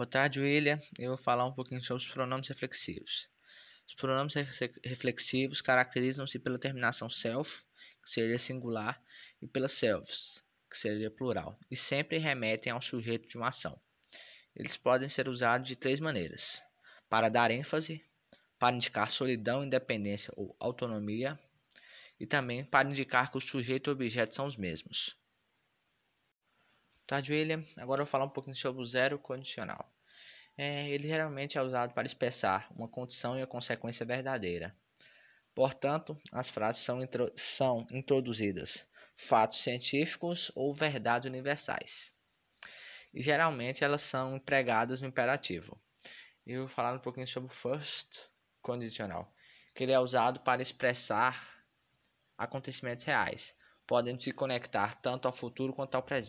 Boa tarde, William. Eu vou falar um pouquinho sobre os pronomes reflexivos. Os pronomes reflexivos caracterizam-se pela terminação self, que seria singular, e pela selves, que seria plural, e sempre remetem ao sujeito de uma ação. Eles podem ser usados de três maneiras: para dar ênfase, para indicar solidão, independência ou autonomia, e também para indicar que o sujeito e o objeto são os mesmos. Tarde, William. Agora eu vou falar um pouquinho sobre o zero condicional. É, ele geralmente é usado para expressar uma condição e a consequência verdadeira. Portanto, as frases são, intro são introduzidas fatos científicos ou verdades universais. E geralmente elas são empregadas no imperativo. Eu vou falar um pouquinho sobre o first condicional, que ele é usado para expressar acontecimentos reais, podem se conectar tanto ao futuro quanto ao presente.